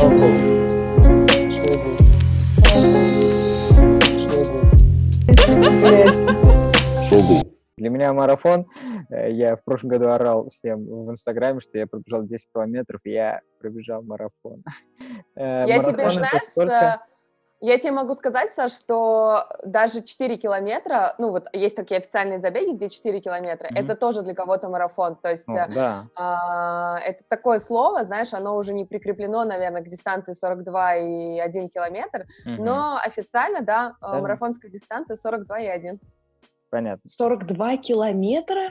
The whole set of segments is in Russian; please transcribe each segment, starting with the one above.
Для меня марафон, э, я в прошлом году орал всем в Инстаграме, что я пробежал 10 километров, я пробежал марафон. Э, я тебе, знаешь, я тебе могу сказать, Саш, что даже 4 километра, ну вот есть такие официальные забеги, где 4 километра, mm-hmm. это тоже для кого-то марафон. То есть oh, да. а, это такое слово, знаешь, оно уже не прикреплено, наверное, к дистанции 42 и 1 километр, mm-hmm. но официально, да, да, марафонская дистанция 42 и 1. Понятно. 42 километра?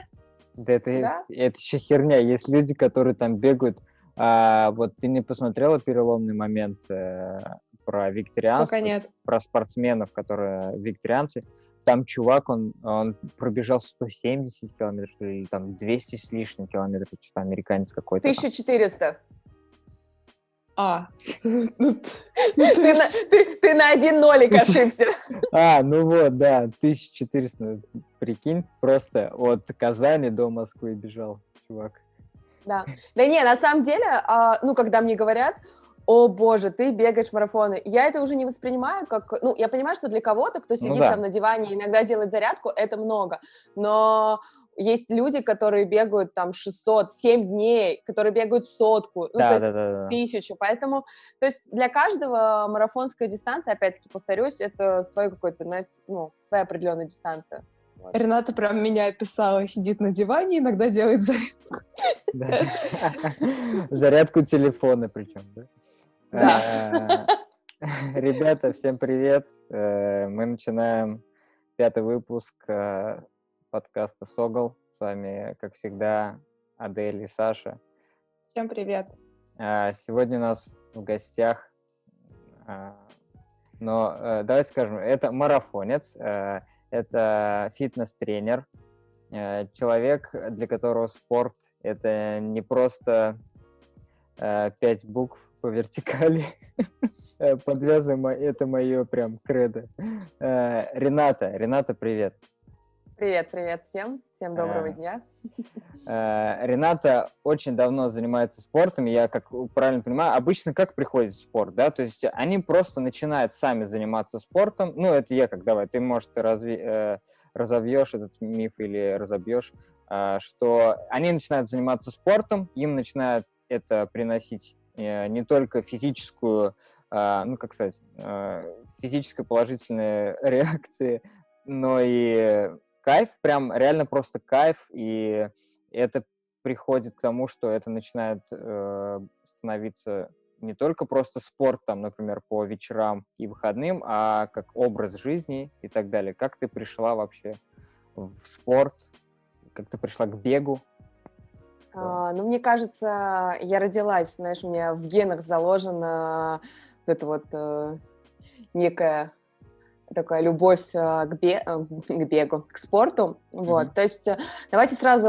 Да это, да? это еще херня. Есть люди, которые там бегают. А, вот ты не посмотрела переломный момент э, про викторианцев, Пока нет. про спортсменов, которые викторианцы. Там чувак, он, он пробежал 170 километров или там 200 с лишним километров, что-то американец какой-то. 1400. А. Ну, ты на один нолик ошибся. А, ну вот, да, 1400, прикинь, просто от Казани до Москвы бежал чувак. Да. Да не, на самом деле, а, ну, когда мне говорят, о боже, ты бегаешь марафоны. Я это уже не воспринимаю как... Ну, я понимаю, что для кого-то, кто ну сидит ну, да. там на диване, иногда делает зарядку, это много. Но есть люди, которые бегают там 600, 7 дней, которые бегают сотку, ну, да, то да, есть да, да. тысячу. Поэтому, то есть для каждого марафонская дистанция, опять-таки повторюсь, это свой какой-то, ну, своя определенная дистанция. Вот. Рената прям меня описала, сидит на диване, иногда делает зарядку. Зарядку телефона причем, да? Э, ребята, всем привет. Э, мы начинаем пятый выпуск э, подкаста «Согол». С вами, как всегда, Адель и Саша. Всем привет. Сегодня у нас в гостях, но давайте скажем, это марафонец, это фитнес-тренер, человек, для которого спорт – это не просто пять букв, по вертикали. Э, Подвязываем, это мое прям кредо. Э, Рената, Рената, привет. Привет, привет всем. Всем доброго э, дня. Рената очень давно занимается спортом. Я, как правильно понимаю, обычно как приходит спорт, да? То есть они просто начинают сами заниматься спортом. Ну, это я как давай, ты, может, разви, разовьешь этот миф или разобьешь, что они начинают заниматься спортом, им начинает это приносить не только физическую, а, ну, как сказать, э, физической положительной реакции, но и кайф, прям реально просто кайф, и это приходит к тому, что это начинает э, становиться не только просто спорт, там, например, по вечерам и выходным, а как образ жизни и так далее. Как ты пришла вообще в спорт? Как ты пришла к бегу? А, ну, мне кажется, я родилась, знаешь, у меня в генах заложена вот эта вот э, некая такая любовь э, к, бе э, к бегу, к спорту. Mm-hmm. Вот, то есть э, давайте сразу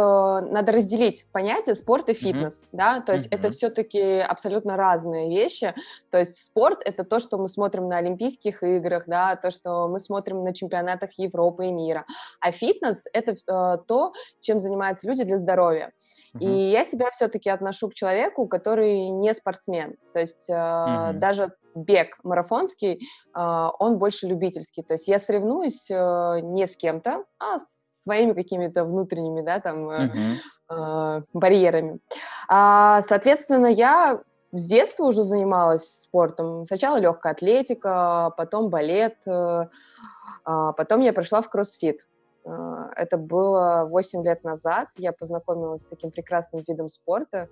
надо разделить понятие спорт и фитнес, mm-hmm. да, то есть mm-hmm. это все-таки абсолютно разные вещи. То есть спорт это то, что мы смотрим на Олимпийских играх, да, то, что мы смотрим на чемпионатах Европы и мира, а фитнес это э, то, чем занимаются люди для здоровья. И я себя все-таки отношу к человеку, который не спортсмен. То есть э, uh даже бег марафонский, э, он больше любительский. То есть я соревнуюсь э, не с кем-то, а с своими какими-то внутренними, да, там, э, барьерами. А, соответственно, я с детства уже занималась спортом. Сначала легкая атлетика, потом балет, а потом я пришла в кроссфит. А, это было 8 лет назад. Я познакомилась с таким прекрасным видом спорта.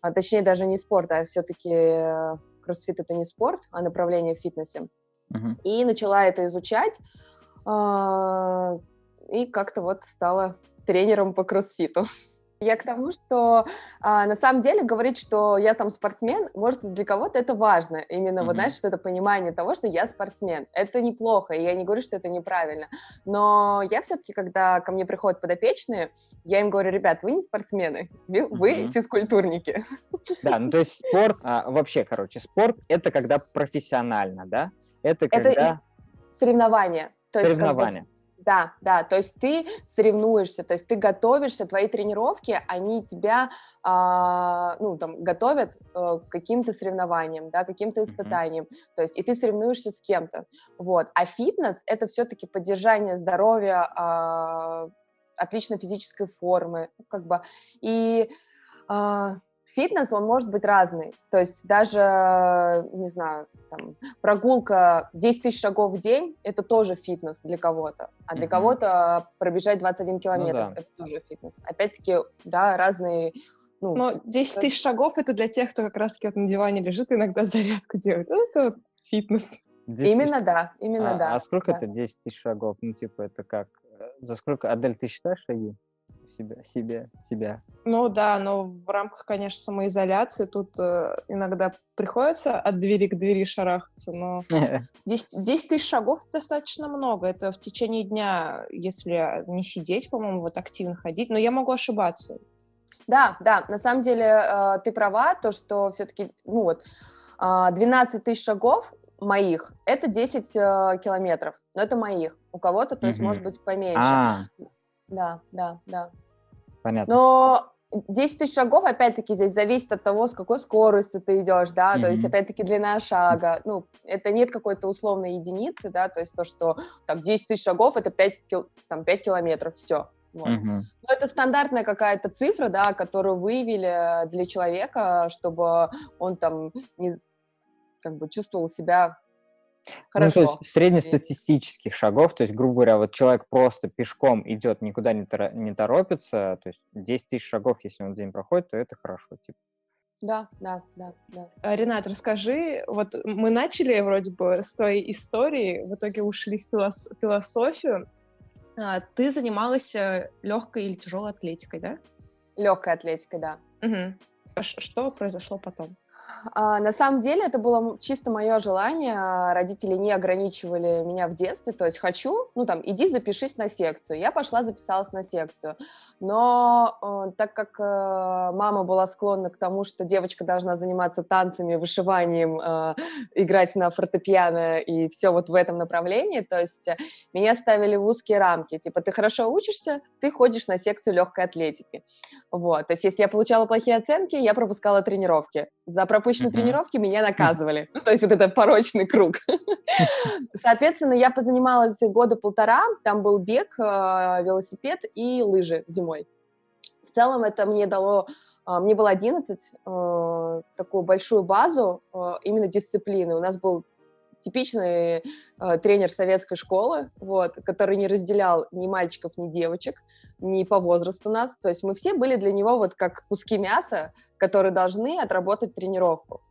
А, точнее, даже не спорт, а все-таки кроссфит это не спорт, а направление в фитнесе. Uh-huh. И начала это изучать. А, и как-то вот стала тренером по кроссфиту. Я к тому, что а, на самом деле говорить, что я там спортсмен, может, для кого-то это важно. Именно, mm-hmm. вот знаешь, вот это понимание того, что я спортсмен. Это неплохо, и я не говорю, что это неправильно. Но я все-таки, когда ко мне приходят подопечные, я им говорю, ребят, вы не спортсмены, вы, mm-hmm. физкультурники. Да, ну то есть спорт, а, вообще, короче, спорт — это когда профессионально, да? Это когда... Это соревнования. То соревнования. Есть, да, да, то есть ты соревнуешься, то есть ты готовишься, твои тренировки, они тебя, э, ну, там, готовят э, к каким-то соревнованиям, да, каким-то испытаниям, mm-hmm. то есть, и ты соревнуешься с кем-то, вот, а фитнес — это все-таки поддержание здоровья, э, отличной физической формы, как бы, и э, фитнес, он может быть разный. То есть даже, не знаю, там, прогулка 10 тысяч шагов в день – это тоже фитнес для кого-то. А для mm-hmm. кого-то пробежать 21 километр ну, да. – это тоже фитнес. Опять-таки, да, разные ну, Но 10 тысяч шагов это для тех, кто как раз-таки вот на диване лежит и иногда зарядку делает. Ну, это фитнес. Именно тысяч... да, именно а, да. А сколько да. это 10 тысяч шагов? Ну, типа, это как? Э, за сколько? Адель, ты считаешь шаги? Себя, себя, себя. Ну да, но в рамках, конечно, самоизоляции тут э, иногда приходится от двери к двери шарахаться, но 10, 10 тысяч шагов достаточно много. Это в течение дня, если не сидеть, по-моему, вот активно ходить, но я могу ошибаться. Да, да, на самом деле э, ты права, то, что все-таки, ну вот, э, а, 12 тысяч шагов моих, это 10 э, километров, но это моих. У кого-то, то есть, может быть, поменьше. А. Да, да, да. Понятно. Но 10 тысяч шагов, опять-таки, здесь зависит от того, с какой скоростью ты идешь, да, mm-hmm. то есть, опять-таки, длина шага, ну, это нет какой-то условной единицы, да, то есть то, что, так, 10 тысяч шагов, это 5, там, 5 километров, все. Вот. Mm-hmm. Но это стандартная какая-то цифра, да, которую выявили для человека, чтобы он там не, как бы чувствовал себя Хорошо. Ну, то есть среднестатистических шагов, то есть, грубо говоря, вот человек просто пешком идет, никуда не, тор- не торопится, то есть 10 тысяч шагов, если он день проходит, то это хорошо, типа. Да, да, да, да. А, Ренат, расскажи, вот мы начали вроде бы с той истории, в итоге ушли в филос- философию. А, ты занималась э, легкой или тяжелой атлетикой, да? Легкой атлетикой, да. Угу. Что произошло потом? А, на самом деле это было чисто мое желание. Родители не ограничивали меня в детстве. То есть хочу, ну там, иди запишись на секцию. Я пошла, записалась на секцию. Но э, так как э, мама была склонна к тому, что девочка должна заниматься танцами, вышиванием, э, играть на фортепиано и все вот в этом направлении, то есть э, меня ставили в узкие рамки. Типа, ты хорошо учишься, ты ходишь на секцию легкой атлетики. Вот. То есть если я получала плохие оценки, я пропускала тренировки. За пропущенные mm-hmm. тренировки меня наказывали. То есть вот это порочный круг. Соответственно, я позанималась года полтора. Там был бег, э, велосипед и лыжи зимой зимой. В целом это мне дало, а, мне было 11, э, такую большую базу э, именно дисциплины. У нас был типичный тренер советской школы, вот, который не разделял ни мальчиков, ни девочек, ни по возрасту нас. То есть мы все были для него вот как куски мяса, которые должны отработать тренировку.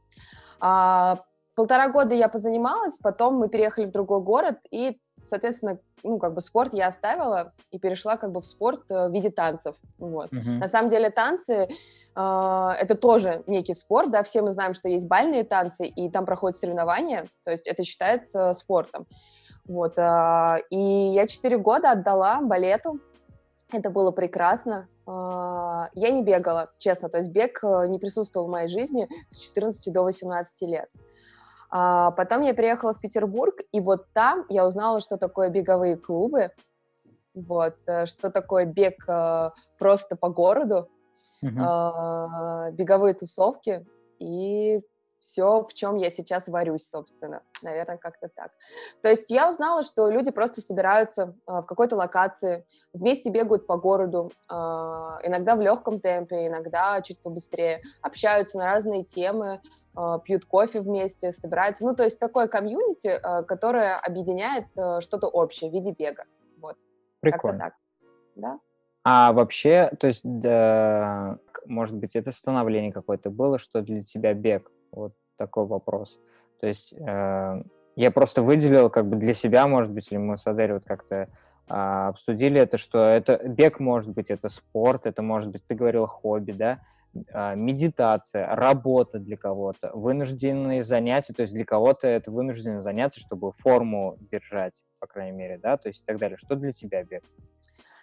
А, полтора года я позанималась, потом мы переехали в другой город, и соответственно, ну, как бы спорт я оставила и перешла как бы в спорт э, в виде танцев, вот. Uh-huh. На самом деле танцы э, это тоже некий спорт, да, все мы знаем, что есть бальные танцы, и там проходят соревнования, то есть это считается спортом, вот. Э, и я четыре года отдала балету, это было прекрасно. Э, я не бегала, честно, то есть бег э, не присутствовал в моей жизни с 14 до 18 лет. А потом я приехала в Петербург, и вот там я узнала, что такое беговые клубы, вот, э, что такое бег э, просто по городу, uh-huh. беговые тусовки, и все, в чем я сейчас варюсь, собственно. Наверное, как-то так. То есть я узнала, что люди просто собираются в какой-то локации, вместе бегают по городу, иногда в легком темпе, иногда чуть побыстрее, общаются на разные темы, а, пьют кофе вместе, собираются. Ну, то есть такое комьюнити, а, которое объединяет а, что-то общее в виде бега. Вот. Прикольно. так. Да? А вообще, то есть, да, может быть, это становление какое-то было, что для тебя бег? Вот такой вопрос. То есть э, я просто выделил как бы для себя, может быть, или мы с Адель вот как-то э, обсудили это, что это бег может быть, это спорт, это может быть, ты говорил, хобби, да, а, медитация, работа для кого-то, вынужденные занятия, то есть для кого-то это вынужденные занятия, чтобы форму держать, по крайней мере, да, то есть и так далее. Что для тебя бег?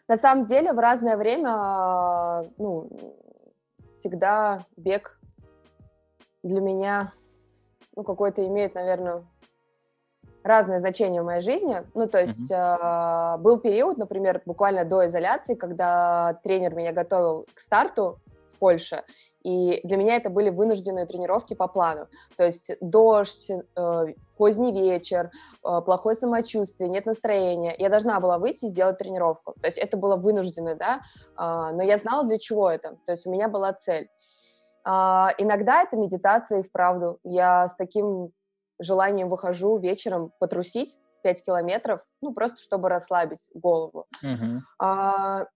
На самом деле в разное время, ну, всегда бег для меня, ну, какое-то имеет, наверное, разное значение в моей жизни. Ну, то есть mm-hmm. э, был период, например, буквально до изоляции, когда тренер меня готовил к старту Польше. И для меня это были вынужденные тренировки по плану. То есть дождь, э, поздний вечер, э, плохое самочувствие, нет настроения. Я должна была выйти и сделать тренировку. То есть это было вынужденное, да, э, но я знала, для чего это. То есть у меня была цель. Э, иногда это медитация и вправду. Я с таким желанием выхожу вечером потрусить 5 километров, ну, просто чтобы расслабить голову. Uh-huh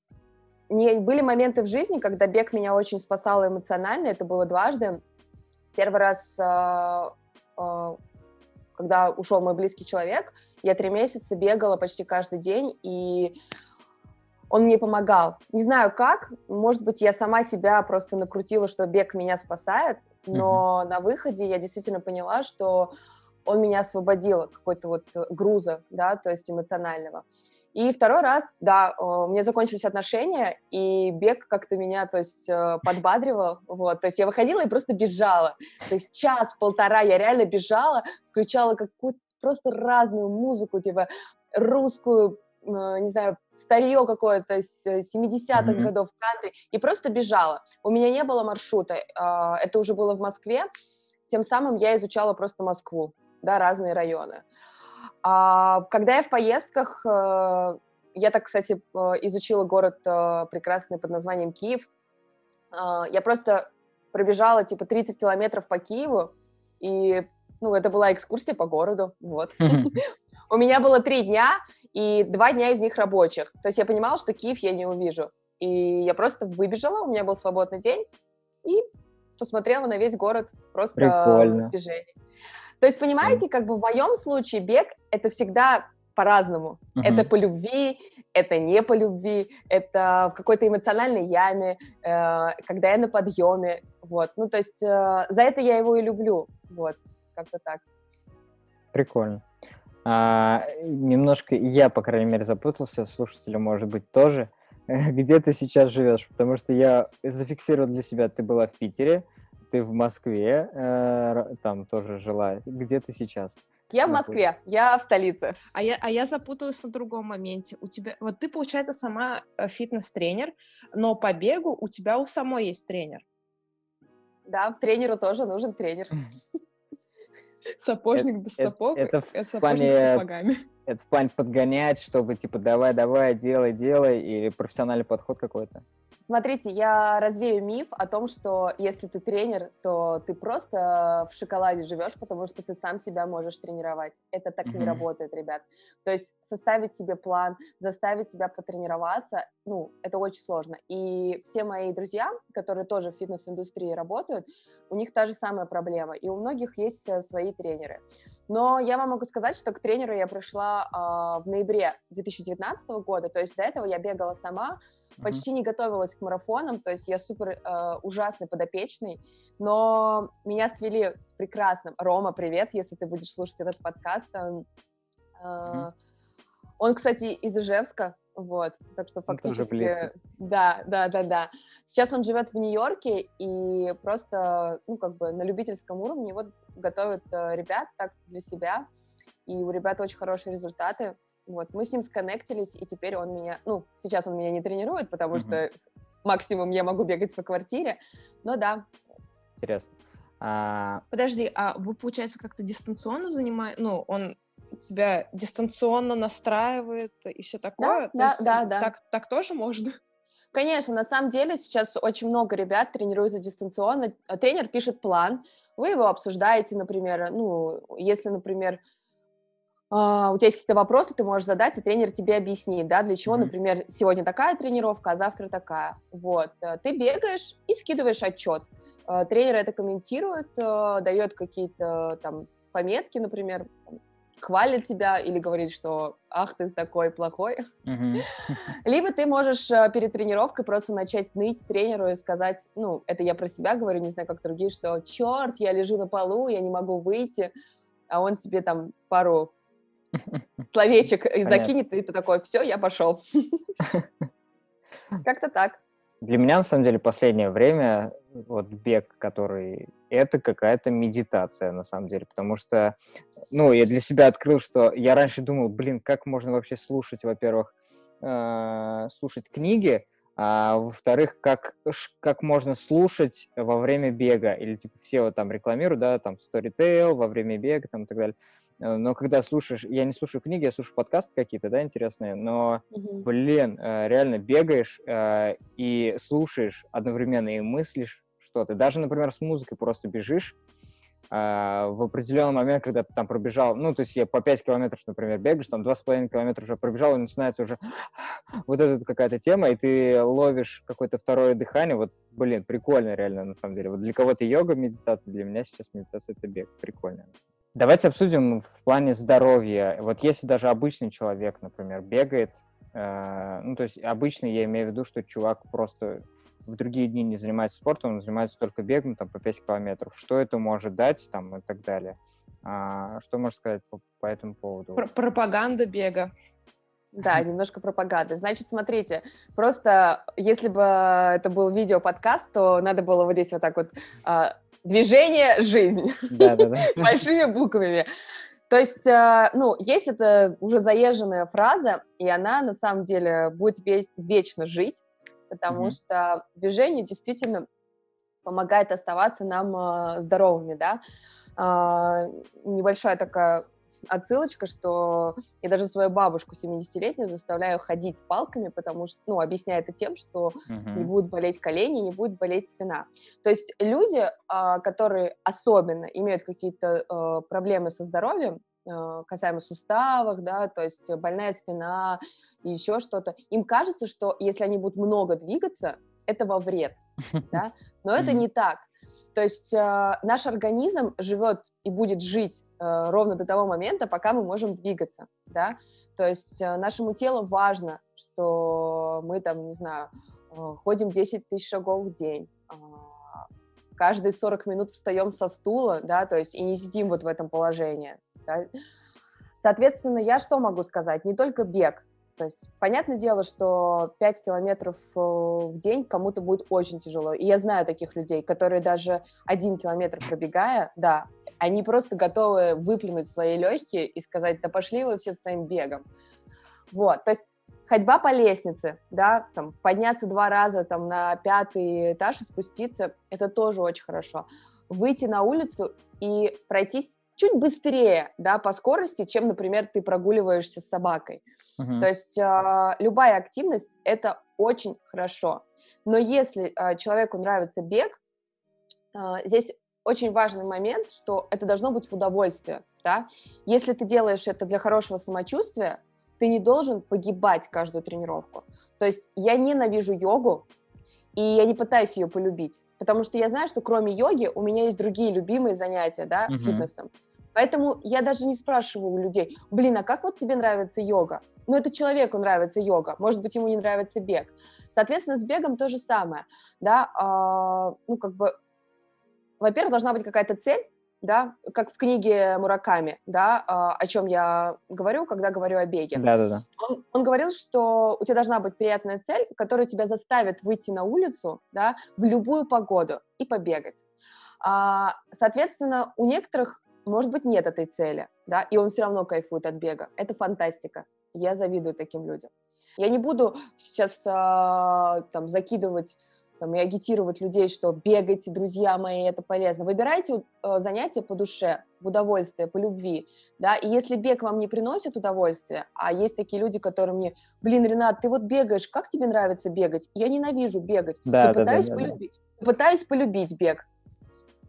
не, были моменты в жизни, когда бег меня очень спасал эмоционально, это было дважды. Первый раз, э, э, когда ушел мой близкий человек, я три месяца бегала почти каждый день, и он мне помогал. Не знаю как, может быть, я сама себя просто накрутила, что бег меня спасает, но mm-hmm. на выходе я действительно поняла, что он меня освободил от какой-то вот груза, да, то есть эмоционального. И второй раз, да, у меня закончились отношения, и бег как-то меня, то есть, э, подбадривал, вот, то есть я выходила и просто бежала, то есть час-полтора я реально бежала, включала какую-то просто разную музыку, типа русскую, э, не знаю, старье какое-то с 70-х mm-hmm. годов кантри, и просто бежала. У меня не было маршрута, а, это уже было в Москве, тем самым я изучала просто Москву, да, разные районы. А, когда я в поездках, э, я так, кстати, изучила город э, прекрасный под названием Киев, а, я просто пробежала типа 30 километров по Киеву, и, ну, это была экскурсия по городу, вот. У меня было три дня, и два дня из них рабочих. То есть я понимала, что Киев я не увижу. И я просто выбежала, у меня был свободный день, и посмотрела на весь город просто Прикольно. в движении. То есть, понимаете, как бы в моем случае бег — это всегда по-разному. Uh-huh. Это по любви, это не по любви, это в какой-то эмоциональной яме, э, когда я на подъеме, вот. Ну, то есть э, за это я его и люблю, вот, как-то так. Прикольно. А, немножко я, по крайней мере, запутался, слушатели, может быть, тоже. Где ты сейчас живешь? Потому что я зафиксировал для себя, ты была в Питере, ты в Москве, э, там тоже жила. Где ты сейчас? Я в Москве, я в столице. А я, а я запуталась на другом моменте. У тебя, вот ты, получается, сама э, фитнес-тренер, но по бегу у тебя у самой есть тренер. Да, тренеру тоже нужен тренер. Сапожник без сапог, это в плане, с сапогами. Это в плане подгонять, чтобы типа давай-давай, делай, делай, или профессиональный подход какой-то? Смотрите, я развею миф о том, что если ты тренер, то ты просто в шоколаде живешь, потому что ты сам себя можешь тренировать. Это так mm-hmm. не работает, ребят. То есть составить себе план, заставить себя потренироваться, ну, это очень сложно. И все мои друзья, которые тоже в фитнес-индустрии работают, у них та же самая проблема. И у многих есть э, свои тренеры. Но я вам могу сказать, что к тренеру я пришла э, в ноябре 2019 года, то есть до этого я бегала сама, почти не готовилась к марафонам, то есть я супер э, ужасный подопечный, но меня свели с прекрасным. Рома, привет, если ты будешь слушать этот подкаст. Э, э, он, кстати, из Ижевска, вот, так что фактически... Да, да, да, да. Сейчас он живет в Нью-Йорке и просто, ну, как бы на любительском уровне вот готовит э, ребят так для себя, и у ребят очень хорошие результаты. Вот, мы с ним сконнектились, и теперь он меня, ну, сейчас он меня не тренирует, потому mm-hmm. что максимум я могу бегать по квартире, но да. Интересно. А... Подожди, а вы, получается, как-то дистанционно занимаете, ну, он тебя дистанционно настраивает и все такое? Да, То да, да, да. Так, так тоже можно? Конечно, на самом деле сейчас очень много ребят тренируются дистанционно. Тренер пишет план, вы его обсуждаете, например, ну, если, например, Uh, у тебя есть какие-то вопросы, ты можешь задать, и тренер тебе объяснит, да, для чего, mm-hmm. например, сегодня такая тренировка, а завтра такая. Вот. Э, ты бегаешь и скидываешь отчет. Uh, тренер это комментирует, дает какие-то там пометки, например, хвалит тебя или говорит, что ах, ты такой плохой. Mm-hmm. Либо ты можешь э, перед тренировкой просто начать ныть тренеру и сказать, ну, это я про себя говорю, не знаю, как другие, что черт, я лежу на полу, я не могу выйти, а он тебе там пару словечек закинет, и ты такой, все, я пошел. Как-то так. Для меня, на самом деле, последнее время вот бег, который... Это какая-то медитация, на самом деле, потому что, ну, я для себя открыл, что я раньше думал, блин, как можно вообще слушать, во-первых, э, слушать книги, а во-вторых, как, как можно слушать во время бега, или типа все вот там рекламируют, да, там Storytel во время бега там и так далее. Э, но когда слушаешь, я не слушаю книги, я слушаю подкасты какие-то, да, интересные, но, mm-hmm. блин, э, реально бегаешь э, и слушаешь одновременно и мыслишь что-то. Даже, например, с музыкой просто бежишь, в определенный момент, когда ты там пробежал, ну, то есть я по 5 километров, например, бегаешь, там 2,5 километра уже пробежал, и начинается уже вот эта какая-то тема, и ты ловишь какое-то второе дыхание, вот, блин, прикольно реально, на самом деле. Вот для кого-то йога, медитация, для меня сейчас медитация — это бег, прикольно. Давайте обсудим в плане здоровья. Вот если даже обычный человек, например, бегает, э, ну, то есть обычный, я имею в виду, что чувак просто в другие дни не занимается спортом, он занимается только бегом там, по 5 километров. Что это может дать там, и так далее? А, что можешь сказать по, по этому поводу? Пр пропаганда бега. Да, немножко пропаганды. Значит, смотрите, просто если бы это был видео-подкаст, то надо было вот здесь вот так вот а, движение «жизнь» большими буквами. То есть, а, ну, есть это уже заезженная фраза, и она на самом деле будет вечно жить, потому mm-hmm. что движение действительно помогает оставаться нам э, здоровыми, да. Э, небольшая такая отсылочка, что я даже свою бабушку 70-летнюю заставляю ходить с палками, потому что, ну, объясняю это тем, что uh-huh. не будут болеть колени, не будет болеть спина. То есть люди, э, которые особенно имеют какие-то э, проблемы со здоровьем, э, касаемо суставов, да, то есть больная спина, и еще что-то. Им кажется, что если они будут много двигаться, это во вред, да? но это не так. То есть э, наш организм живет и будет жить э, ровно до того момента, пока мы можем двигаться, да. То есть э, нашему телу важно, что мы там, не знаю, э, ходим 10 тысяч шагов в день, э, каждые 40 минут встаем со стула, да, то есть и не сидим вот в этом положении. Да? Соответственно, я что могу сказать? Не только бег, то есть, понятное дело, что 5 километров э, в день кому-то будет очень тяжело. И я знаю таких людей, которые даже один километр пробегая, да, они просто готовы выплюнуть свои легкие и сказать, да пошли вы все своим бегом. Вот, то есть ходьба по лестнице, да, там, подняться два раза там на пятый этаж и спуститься, это тоже очень хорошо. Выйти на улицу и пройтись чуть быстрее, да, по скорости, чем, например, ты прогуливаешься с собакой. Uh-huh. То есть э, любая активность – это очень хорошо. Но если э, человеку нравится бег, э, здесь очень важный момент, что это должно быть в удовольствие. Да? Если ты делаешь это для хорошего самочувствия, ты не должен погибать каждую тренировку. То есть я ненавижу йогу, и я не пытаюсь ее полюбить, потому что я знаю, что кроме йоги у меня есть другие любимые занятия, да, uh-huh. фитнесом. Поэтому я даже не спрашиваю у людей, блин, а как вот тебе нравится йога? Ну, это человеку нравится йога, может быть, ему не нравится бег. Соответственно, с бегом то же самое, да, э, ну, как бы, во-первых, должна быть какая-то цель, да, как в книге Мураками, да, э, о чем я говорю, когда говорю о беге. Да-да-да. Он, он говорил, что у тебя должна быть приятная цель, которая тебя заставит выйти на улицу, да, в любую погоду и побегать. А, соответственно, у некоторых, может быть, нет этой цели, да, и он все равно кайфует от бега. Это фантастика. Я завидую таким людям. Я не буду сейчас а, там закидывать там, и агитировать людей, что бегайте, друзья мои, это полезно. Выбирайте э, занятия по душе, в удовольствие, по любви, да, и если бег вам не приносит удовольствия, а есть такие люди, которые мне, блин, Ренат, ты вот бегаешь, как тебе нравится бегать? Я ненавижу бегать, да, я да, пытаюсь, да, полюбить, да. пытаюсь полюбить бег.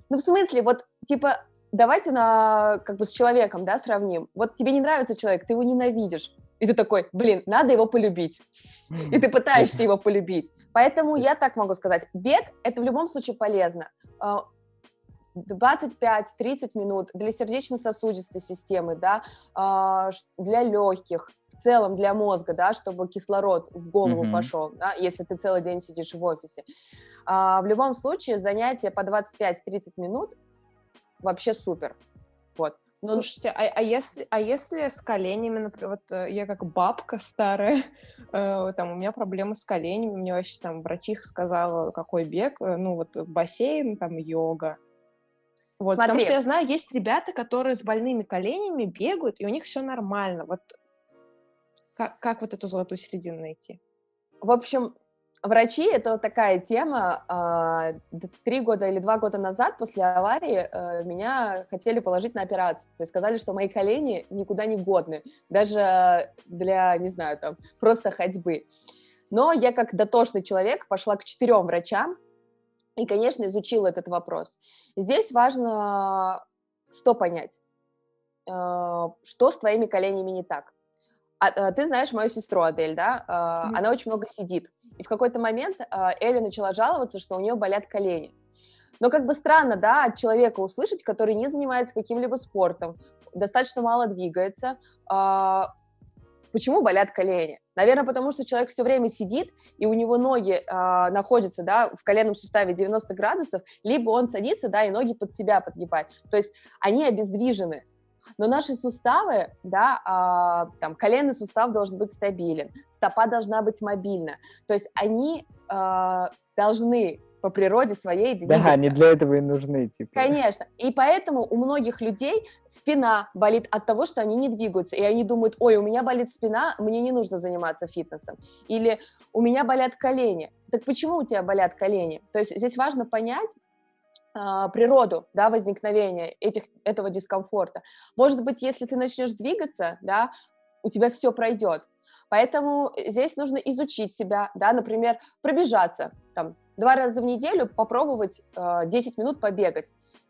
Ну, в смысле, вот, типа, давайте на, как бы с человеком, да, сравним. Вот тебе не нравится человек, ты его ненавидишь. И ты такой, блин, надо его полюбить. И ты пытаешься его полюбить. Поэтому я так могу сказать, бег – это в любом случае полезно. 25-30 а, минут для сердечно-сосудистой системы, да, а, для легких, в целом для мозга, да, чтобы кислород в голову mm-hmm. пошел, да, если ты целый день сидишь в офисе. А, в любом случае занятие по 25-30 минут вообще супер. Вот. Ну, Слушайте, а, а, если, а если с коленями, например, вот э, я как бабка старая, э, там у меня проблемы с коленями, мне вообще там врачиха сказала, какой бег, э, ну вот бассейн, там йога. Вот, потому что я знаю, есть ребята, которые с больными коленями бегают, и у них все нормально. Вот как, как вот эту золотую середину найти? В общем, врачи — это вот такая тема. А, три года или два года назад, после аварии, э, меня хотели положить на операцию. То есть сказали, что мои колени никуда не годны, даже для, не знаю, там, просто ходьбы. Но я как дотошный человек пошла к четырем врачам и, конечно, изучила этот вопрос. Здесь важно что понять? Э, что с твоими коленями не так? А, э, ты знаешь мою сестру Адель, да? Mm-hmm. Она очень много сидит. И в какой-то момент Эля начала жаловаться, что у нее болят колени. Но как бы странно, да, от человека услышать, который не занимается каким-либо спортом, достаточно мало двигается, почему болят колени? Наверное, потому что человек все время сидит, и у него ноги э, находятся, да, в коленном суставе 90 градусов, либо он садится, да, и ноги под себя подгибает. То есть они обездвижены. Но наши суставы, да, э, там, коленный сустав должен быть стабилен, стопа должна быть мобильна. То есть они э, должны по природе своей двигаться. Да, они для этого и нужны. Типа. Конечно. И поэтому у многих людей спина болит от того, что они не двигаются. И они думают, ой, у меня болит спина, мне не нужно заниматься фитнесом. Или у меня болят колени. Так почему у тебя болят колени? То есть здесь важно понять, а, природу да, возникновения этих, этого дискомфорта. Может быть, если ты начнешь двигаться, да, у тебя все пройдет. Поэтому здесь нужно изучить себя, да, например, пробежаться, там, два раза в неделю попробовать э, 10 минут побегать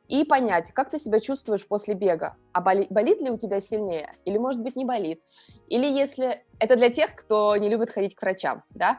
и понять, как ты себя чувствуешь после бега. А боли, болит ли у тебя сильнее? Или, может быть, не болит? Или если... Это для тех, кто не любит ходить к врачам, да?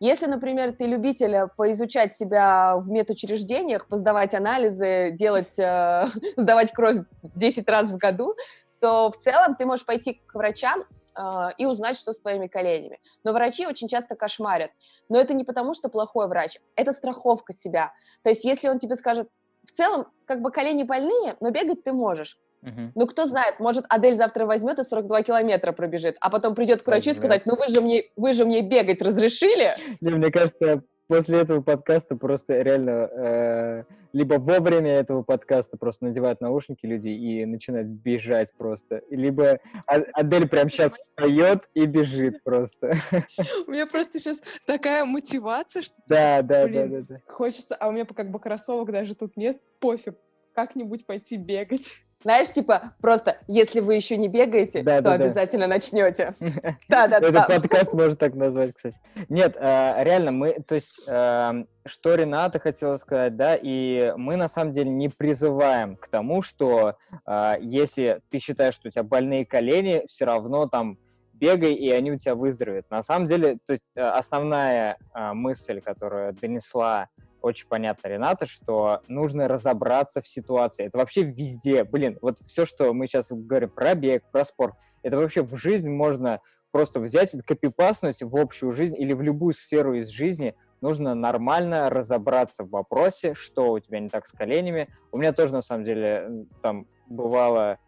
Если, например, ты любитель э, поизучать себя в медучреждениях, поздавать анализы, делать, э, сдавать кровь 10 раз в году, то в целом ты можешь пойти к врачам э, и узнать, что с твоими коленями. Но врачи очень часто кошмарят. Но это не потому, что плохой врач, это страховка себя. То есть если он тебе скажет, в целом, как бы колени больные, но бегать ты можешь. Uh-huh. Ну, кто знает, может, Адель завтра возьмет и 42 километра пробежит, а потом придет к врачу и сказать, ну вы же мне, вы же мне бегать разрешили? Не, мне кажется, после этого подкаста просто реально э, либо во время этого подкаста просто надевают наушники люди и начинают бежать просто, либо Адель прямо сейчас встает и бежит просто. У меня просто сейчас такая мотивация, что да, типа, да, блин, да, да, да. хочется, а у меня как бы кроссовок даже тут нет, пофиг, как-нибудь пойти бегать. Знаешь, типа, просто, если вы еще не бегаете, да, то да, обязательно да. начнете. Да-да-да. Этот подкаст можно так назвать, кстати. Нет, э, реально, мы, то есть, эм, что Рената хотела сказать, да, и мы на самом деле не призываем к тому, что э, если ты считаешь, что у тебя больные колени, все равно там бегай, и они у тебя выздоровеют. На самом деле, то есть э, основная мысль, которую донесла очень понятно Рената, что нужно разобраться в ситуации. Это вообще везде. Блин, вот все, что мы сейчас говорим про бег, про спорт, это вообще в жизнь можно просто взять и копипаснуть в общую жизнь или в любую сферу из жизни. Нужно нормально разобраться в вопросе, что у тебя не так с коленями. У меня тоже, на самом деле, там бывало...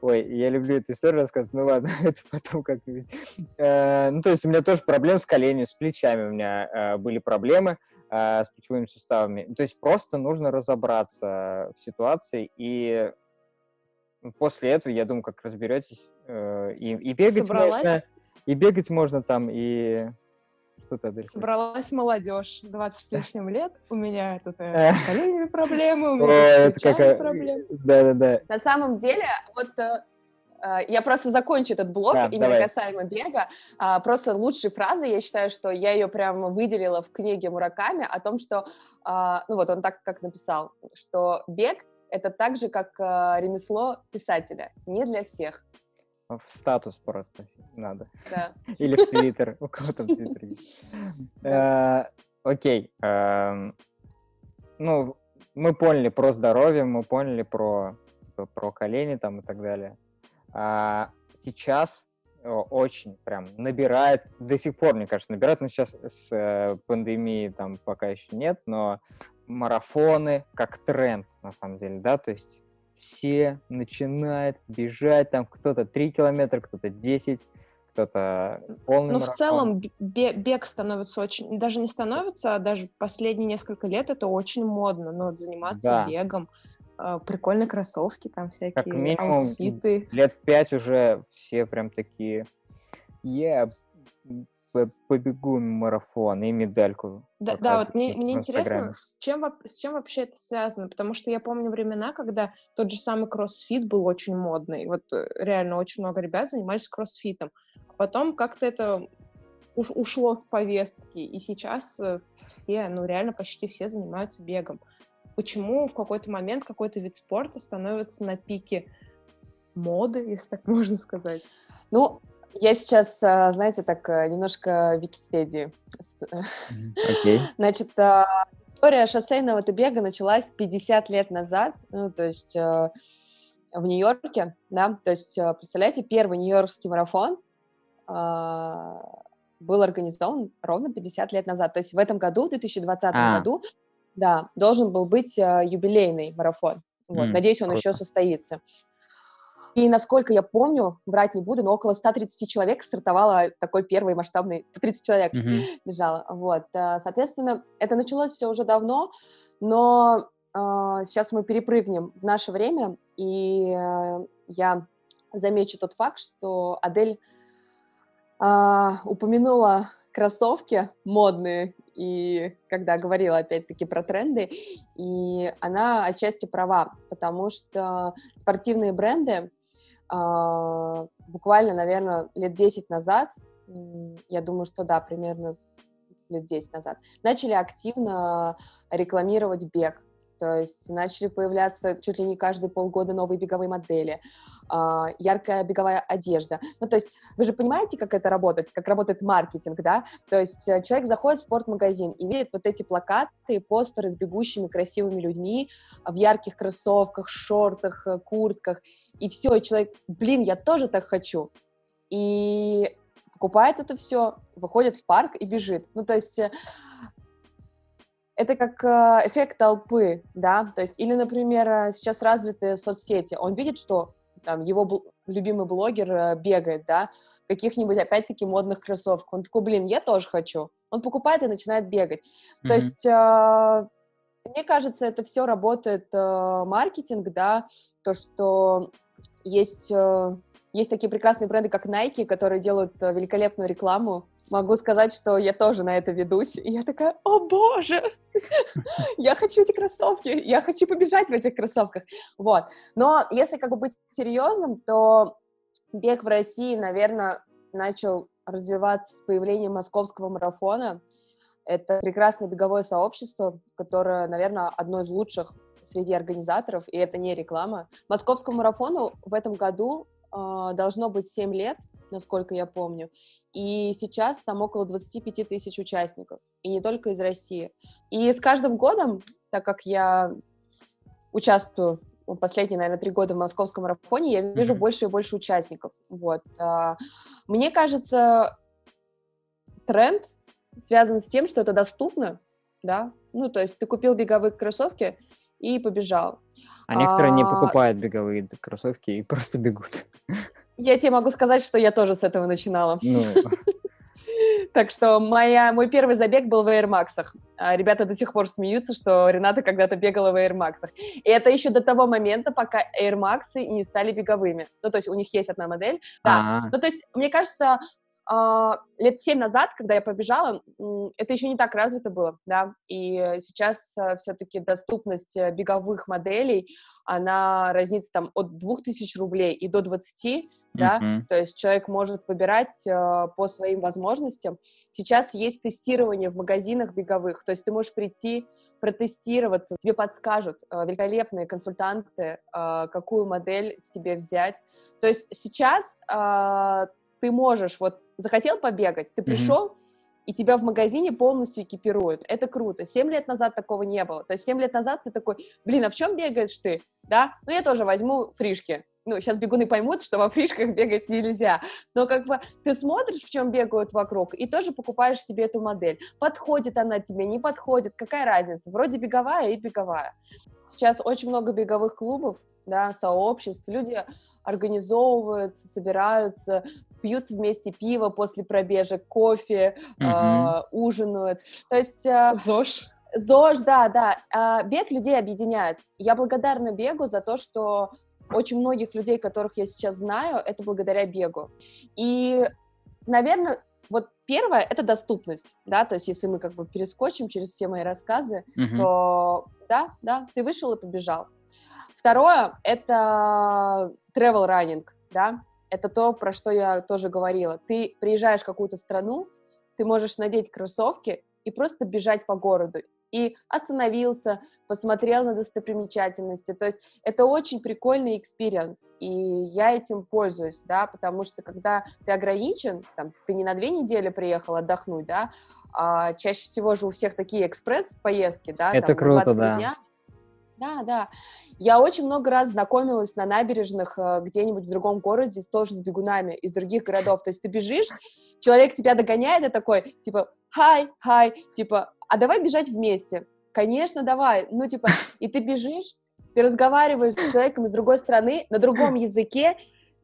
Ой, я люблю эту историю рассказывать, ну ладно, это потом как-нибудь. Э, ну, то есть у меня тоже проблемы с коленями, с плечами у меня э, были проблемы э, с плечевыми суставами. То есть просто нужно разобраться в ситуации, и после этого, я думаю, как разберетесь, э, и, и бегать Собралась? можно, и бегать можно там, и что-то Собралась молодежь, 20 с лишним лет, у меня тут э, с коленями проблемы, у меня с плечами проблемы. Да-да-да. На самом деле, вот Э, я просто закончу этот блок да, именно давай. касаемо бега. А, просто лучшей фразы, я считаю, что я ее прямо выделила в книге Мураками о том, что, а, ну вот он так как написал, что бег — это так же, как а, ремесло писателя, не для всех. В статус просто надо. Да. Или в Твиттер. У кого там Твиттер есть. Э, окей. Эм, ну, мы поняли про здоровье, мы поняли про, типа, про колени там и так далее а, сейчас очень прям набирает, до сих пор, мне кажется, набирает, но сейчас с э, пандемией там пока еще нет, но марафоны как тренд, на самом деле, да, то есть все начинают бежать, там кто-то 3 километра, кто-то 10, кто-то полный Ну, в целом бег становится очень, даже не становится, а даже последние несколько лет это очень модно, но заниматься да. бегом. А, прикольные кроссовки, там всякие как минимум аутфиты. лет пять уже все прям такие, yeah, побегу марафон и медальку. Да, да вот мне, мне интересно, с чем, с чем вообще это связано, потому что я помню времена, когда тот же самый кроссфит был очень модный, вот э, реально очень много ребят занимались кроссфитом, а потом как-то это уш, ушло с повестки, и сейчас э, все, ну реально почти все занимаются бегом. Почему в какой-то момент какой-то вид спорта становится на пике моды, если так можно сказать? Ну, я сейчас, а, знаете, так э, немножко Википедии. Okay. Значит, а, история шоссейного бега началась 50 лет назад, ну, то есть э, в Нью-Йорке, да, то есть, э, представляете, первый нью-йоркский марафон а, был организован ровно 50 лет назад. То есть в этом году, в 2020 а. году, да, должен был быть юбилейный марафон. Вот, mm, Надеюсь, он круто. еще состоится. И насколько я помню, врать не буду, но около 130 человек стартовало такой первый масштабный, 130 человек mm-hmm. бежало. Вот, э, соответственно, это началось все уже давно, но э, сейчас мы перепрыгнем в наше время, и э, я замечу тот факт, что Адель э, упомянула кроссовки модные, и когда говорила опять-таки про тренды, и она отчасти права, потому что спортивные бренды а, буквально, наверное, лет 10 назад, я думаю, что да, примерно лет 10 назад, начали активно рекламировать бег. То есть начали появляться чуть ли не каждые полгода новые беговые модели, э, яркая беговая одежда. Ну, то есть вы же понимаете, как это работает, как работает маркетинг, да? То есть э, человек заходит в спортмагазин и видит вот эти плакаты и постеры с бегущими красивыми людьми в ярких кроссовках, шортах, э, куртках, и все, человек, блин, я тоже так хочу. И покупает это все, выходит в парк и бежит. Ну, то есть э, это как э, эффект толпы, да, то есть, или, например, э, сейчас развиты соцсети, он видит, что там его любимый блогер бегает, да, каких-нибудь, опять-таки, модных кроссовках, он такой, блин, я тоже хочу, он покупает и начинает бегать, mm-hmm. то есть, э, мне кажется, это все работает э, маркетинг, да, то, что есть, э, есть такие прекрасные бренды, как Nike, которые делают э, великолепную рекламу. Могу сказать, что я тоже на это ведусь. И я такая, о боже, я хочу эти кроссовки, я хочу побежать в этих кроссовках. Вот. Но если как бы быть серьезным, то бег в России, наверное, начал развиваться с появлением московского марафона. Это прекрасное беговое сообщество, которое, наверное, одно из лучших среди организаторов, и это не реклама. Московскому марафону в этом году э, должно быть 7 лет, насколько я помню, и сейчас там около 25 тысяч участников, и не только из России. И с каждым годом, так как я участвую последние, наверное, три года в московском марафоне, я вижу mm-hmm. больше и больше участников. Вот. А, мне кажется, тренд связан с тем, что это доступно, да, ну, то есть ты купил беговые кроссовки, и побежал. А некоторые а... не покупают беговые кроссовки и просто бегут. Я тебе могу сказать, что я тоже с этого начинала. Ну. Так что моя, мой первый забег был в Air Max. А ребята до сих пор смеются, что Рената когда-то бегала в Air Max. И это еще до того момента, пока Air Max не стали беговыми. Ну, то есть у них есть одна модель. Да. А-а-а. Ну, то есть, мне кажется, Uh, лет семь назад, когда я побежала, это еще не так развито было, да, и сейчас uh, все-таки доступность э, беговых моделей, она разнится там от 2000 рублей и до 20, да, mm-hmm. то есть человек может выбирать uh, по своим возможностям. Сейчас есть тестирование в магазинах беговых, то есть ты можешь прийти, протестироваться, тебе подскажут uh, великолепные консультанты, uh, какую модель тебе взять. То есть сейчас uh, ты можешь, вот захотел побегать, ты пришел, mm-hmm. и тебя в магазине полностью экипируют. Это круто. Семь лет назад такого не было. То есть семь лет назад ты такой, блин, а в чем бегаешь ты? Да? Ну, я тоже возьму фришки. Ну, сейчас бегуны поймут, что во фришках бегать нельзя. Но как бы ты смотришь, в чем бегают вокруг, и тоже покупаешь себе эту модель. Подходит она тебе, не подходит, какая разница? Вроде беговая и беговая. Сейчас очень много беговых клубов, да, сообществ. Люди организовываются, собираются, пьют вместе пиво после пробежек, кофе, mm-hmm. э, ужинают. То есть... Э, ЗОЖ. ЗОЖ, да, да. Э, бег людей объединяет. Я благодарна бегу за то, что очень многих людей, которых я сейчас знаю, это благодаря бегу. И, наверное, вот первое — это доступность, да, то есть если мы как бы перескочим через все мои рассказы, uh-huh. то да, да, ты вышел и побежал. Второе — это travel running, да, это то, про что я тоже говорила. Ты приезжаешь в какую-то страну, ты можешь надеть кроссовки и просто бежать по городу. И остановился, посмотрел на достопримечательности. То есть это очень прикольный experience, и я этим пользуюсь, да, потому что когда ты ограничен, там, ты не на две недели приехал отдохнуть, да, а чаще всего же у всех такие экспресс-поездки, да. Это там, круто, да. Дня. Да, да. Я очень много раз знакомилась на набережных э, где-нибудь в другом городе тоже с бегунами из других городов. То есть ты бежишь, человек тебя догоняет и такой, типа, хай, хай, типа, а давай бежать вместе. Конечно, давай. Ну, типа, и ты бежишь, ты разговариваешь с человеком из другой страны на другом языке,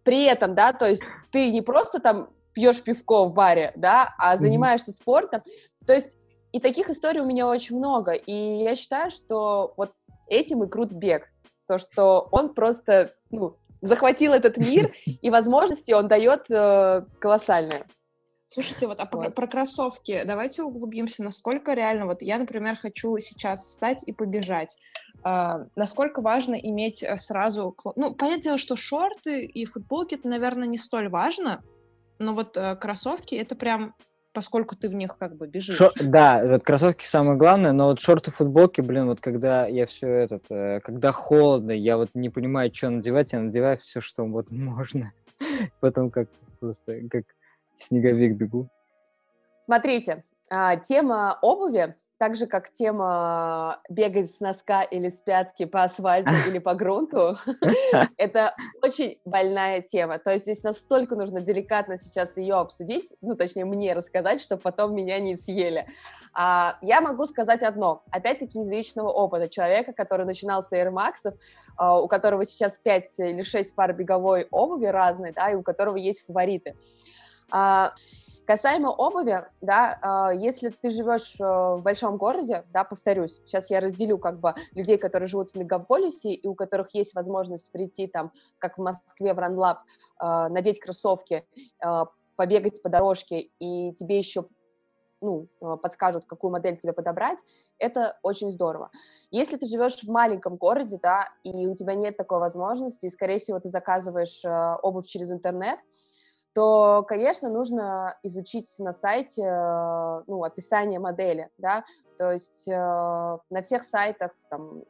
при этом, да, то есть ты не просто там пьешь пивко в баре, да, а занимаешься спортом. То есть и таких историй у меня очень много. И я считаю, что вот этим и крут бег. То, что он просто ну, захватил этот мир, и возможности он дает э, колоссальные. Слушайте, вот, а вот. про кроссовки давайте углубимся, насколько реально, вот я, например, хочу сейчас встать и побежать. Uh, насколько важно иметь э, сразу... Ну, понятное дело, что шорты и футболки, это, наверное, не столь важно, но вот uh, кроссовки — это прям поскольку ты в них как бы бежишь. Шо, да, вот кроссовки самое главное, но вот шорты, футболки, блин, вот когда я все этот, э, когда холодно, я вот не понимаю, что надевать, я надеваю все, что вот можно. Потом как просто, как снеговик бегу. Смотрите, а, тема обуви так же, как тема бегать с носка или с пятки по асфальту или по грунту, это очень больная тема. То есть здесь настолько нужно деликатно сейчас ее обсудить, ну, точнее, мне рассказать, чтобы потом меня не съели. А, я могу сказать одно, опять-таки из личного опыта человека, который начинал с Air Max, а, у которого сейчас 5 или 6 пар беговой обуви разной, да, и у которого есть фавориты. А, Касаемо обуви, да, а, если ты живешь э, в большом городе, да, повторюсь, сейчас я разделю как бы людей, которые живут в мегаполисе и у которых есть возможность прийти там, как в Москве в Ранлаб, а, надеть кроссовки, а, побегать по дорожке, и тебе еще ну, подскажут, какую модель тебе подобрать, это очень здорово. Если ты живешь в маленьком городе, да, и у тебя нет такой возможности, и, скорее всего, ты заказываешь обувь через интернет, то, конечно, нужно изучить на сайте э, ну, описание модели, да, то есть э, на всех сайтах там,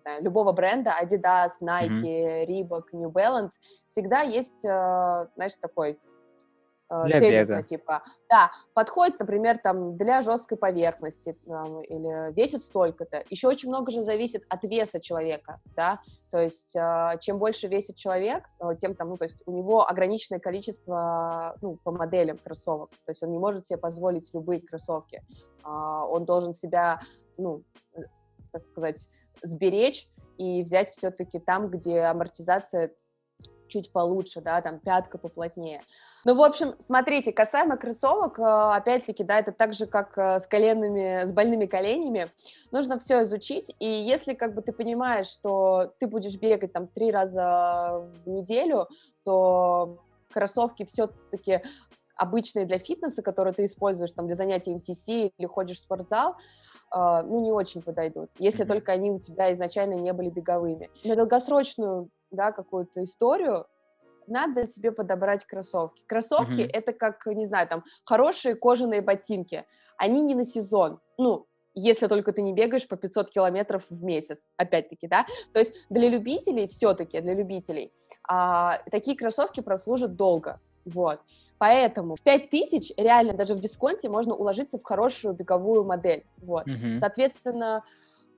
знаю, любого бренда, Adidas, Nike, mm-hmm. Reebok, New Balance, всегда есть, э, знаешь, такой для тезисно, бега. типа, да, подходит, например, там, для жесткой поверхности, там, или весит столько-то. Еще очень много же зависит от веса человека, да, то есть э, чем больше весит человек, э, тем там, ну, то есть у него ограниченное количество, ну, по моделям кроссовок, то есть он не может себе позволить любые кроссовки, а, он должен себя, ну, так сказать, сберечь и взять все-таки там, где амортизация чуть получше, да, там пятка поплотнее. Ну, в общем, смотрите, касаемо кроссовок, э, опять-таки, да, это так же, как э, с коленными, с больными коленями, нужно все изучить, и если, как бы, ты понимаешь, что ты будешь бегать там три раза в неделю, то кроссовки все-таки обычные для фитнеса, которые ты используешь там для занятий МТС или ходишь в спортзал, Uh, ну, не очень подойдут, если mm-hmm. только они у тебя изначально не были беговыми. На долгосрочную, да, какую-то историю надо себе подобрать кроссовки. Кроссовки mm-hmm. это как, не знаю, там, хорошие кожаные ботинки. Они не на сезон. Ну, если только ты не бегаешь по 500 километров в месяц, опять-таки, да, то есть для любителей, все-таки для любителей, а, такие кроссовки прослужат долго, вот, поэтому в 5000 реально даже в дисконте можно уложиться в хорошую беговую модель, вот, mm-hmm. соответственно,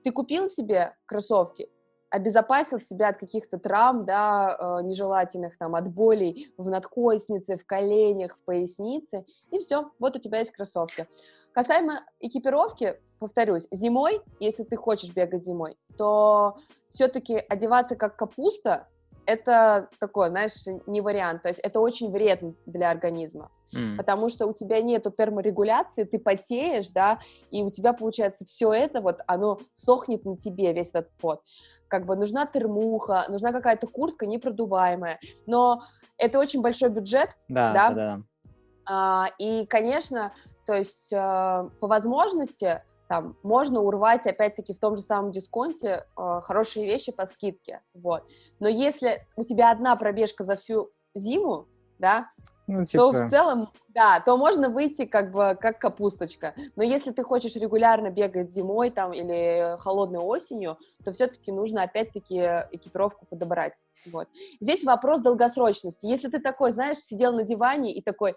ты купил себе кроссовки, обезопасил себя от каких-то травм, да, э, нежелательных, там, от болей в надкоснице, в коленях, в пояснице, и все, вот у тебя есть кроссовки. Касаемо экипировки, повторюсь, зимой, если ты хочешь бегать зимой, то все-таки одеваться как капуста, это такой, знаешь, не вариант, то есть это очень вредно для организма, mm. потому что у тебя нету терморегуляции, ты потеешь, да, и у тебя, получается, все это вот, оно сохнет на тебе, весь этот пот как бы нужна термуха, нужна какая-то куртка непродуваемая, но это очень большой бюджет, да, да, да. А, и, конечно, то есть а, по возможности там можно урвать, опять-таки, в том же самом дисконте э, хорошие вещи по скидке, вот. Но если у тебя одна пробежка за всю зиму, да, ну, типа... то в целом, да, то можно выйти как бы как капусточка. Но если ты хочешь регулярно бегать зимой там или холодной осенью, то все-таки нужно опять-таки экипировку подобрать. Вот. Здесь вопрос долгосрочности. Если ты такой, знаешь, сидел на диване и такой,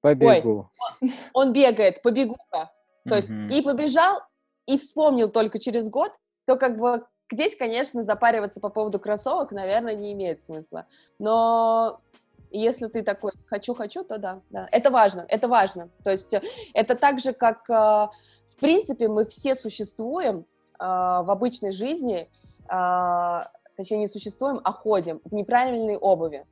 побегу, Ой, он, он бегает, побегу-ка, то есть и побежал, и вспомнил только через год, то как бы здесь, конечно, запариваться по поводу кроссовок, наверное, не имеет смысла. Но если ты такой хочу-хочу, то да, да. Это важно, это важно. То есть это так же, как, э, в принципе, мы все существуем э, в обычной жизни, э, точнее, не существуем, а ходим в неправильной обуви.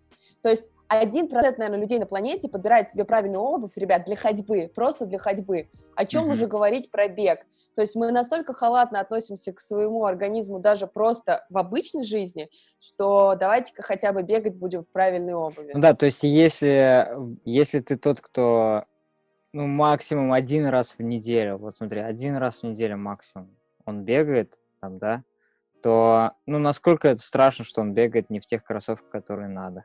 То есть один процент, наверное, людей на планете подбирает себе правильную обувь, ребят, для ходьбы, просто для ходьбы. О чем mm-hmm. уже говорить про бег? То есть мы настолько халатно относимся к своему организму даже просто в обычной жизни, что давайте-ка хотя бы бегать будем в правильной обуви. Ну да, то есть если, если ты тот, кто ну, максимум один раз в неделю, вот смотри, один раз в неделю максимум он бегает, там, да, то, ну, насколько это страшно, что он бегает не в тех кроссовках, которые надо.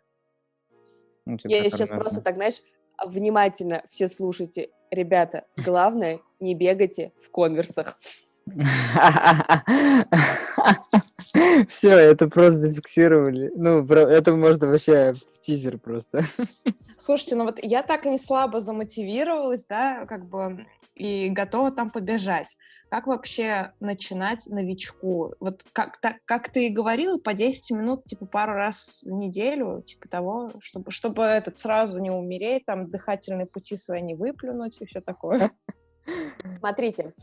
Ну, типа, Я сейчас просто так, знаешь, внимательно все слушайте. Ребята, главное, не бегайте в конверсах. Все, это просто зафиксировали. Ну, это можно вообще в тизер просто. Слушайте, ну вот я так и не слабо замотивировалась, да, как бы и готова там побежать. Как вообще начинать новичку? Вот как, так, как ты и говорил, по 10 минут, типа, пару раз в неделю, типа того, чтобы, чтобы этот сразу не умереть, там, дыхательные пути свои не выплюнуть и все такое. Смотрите,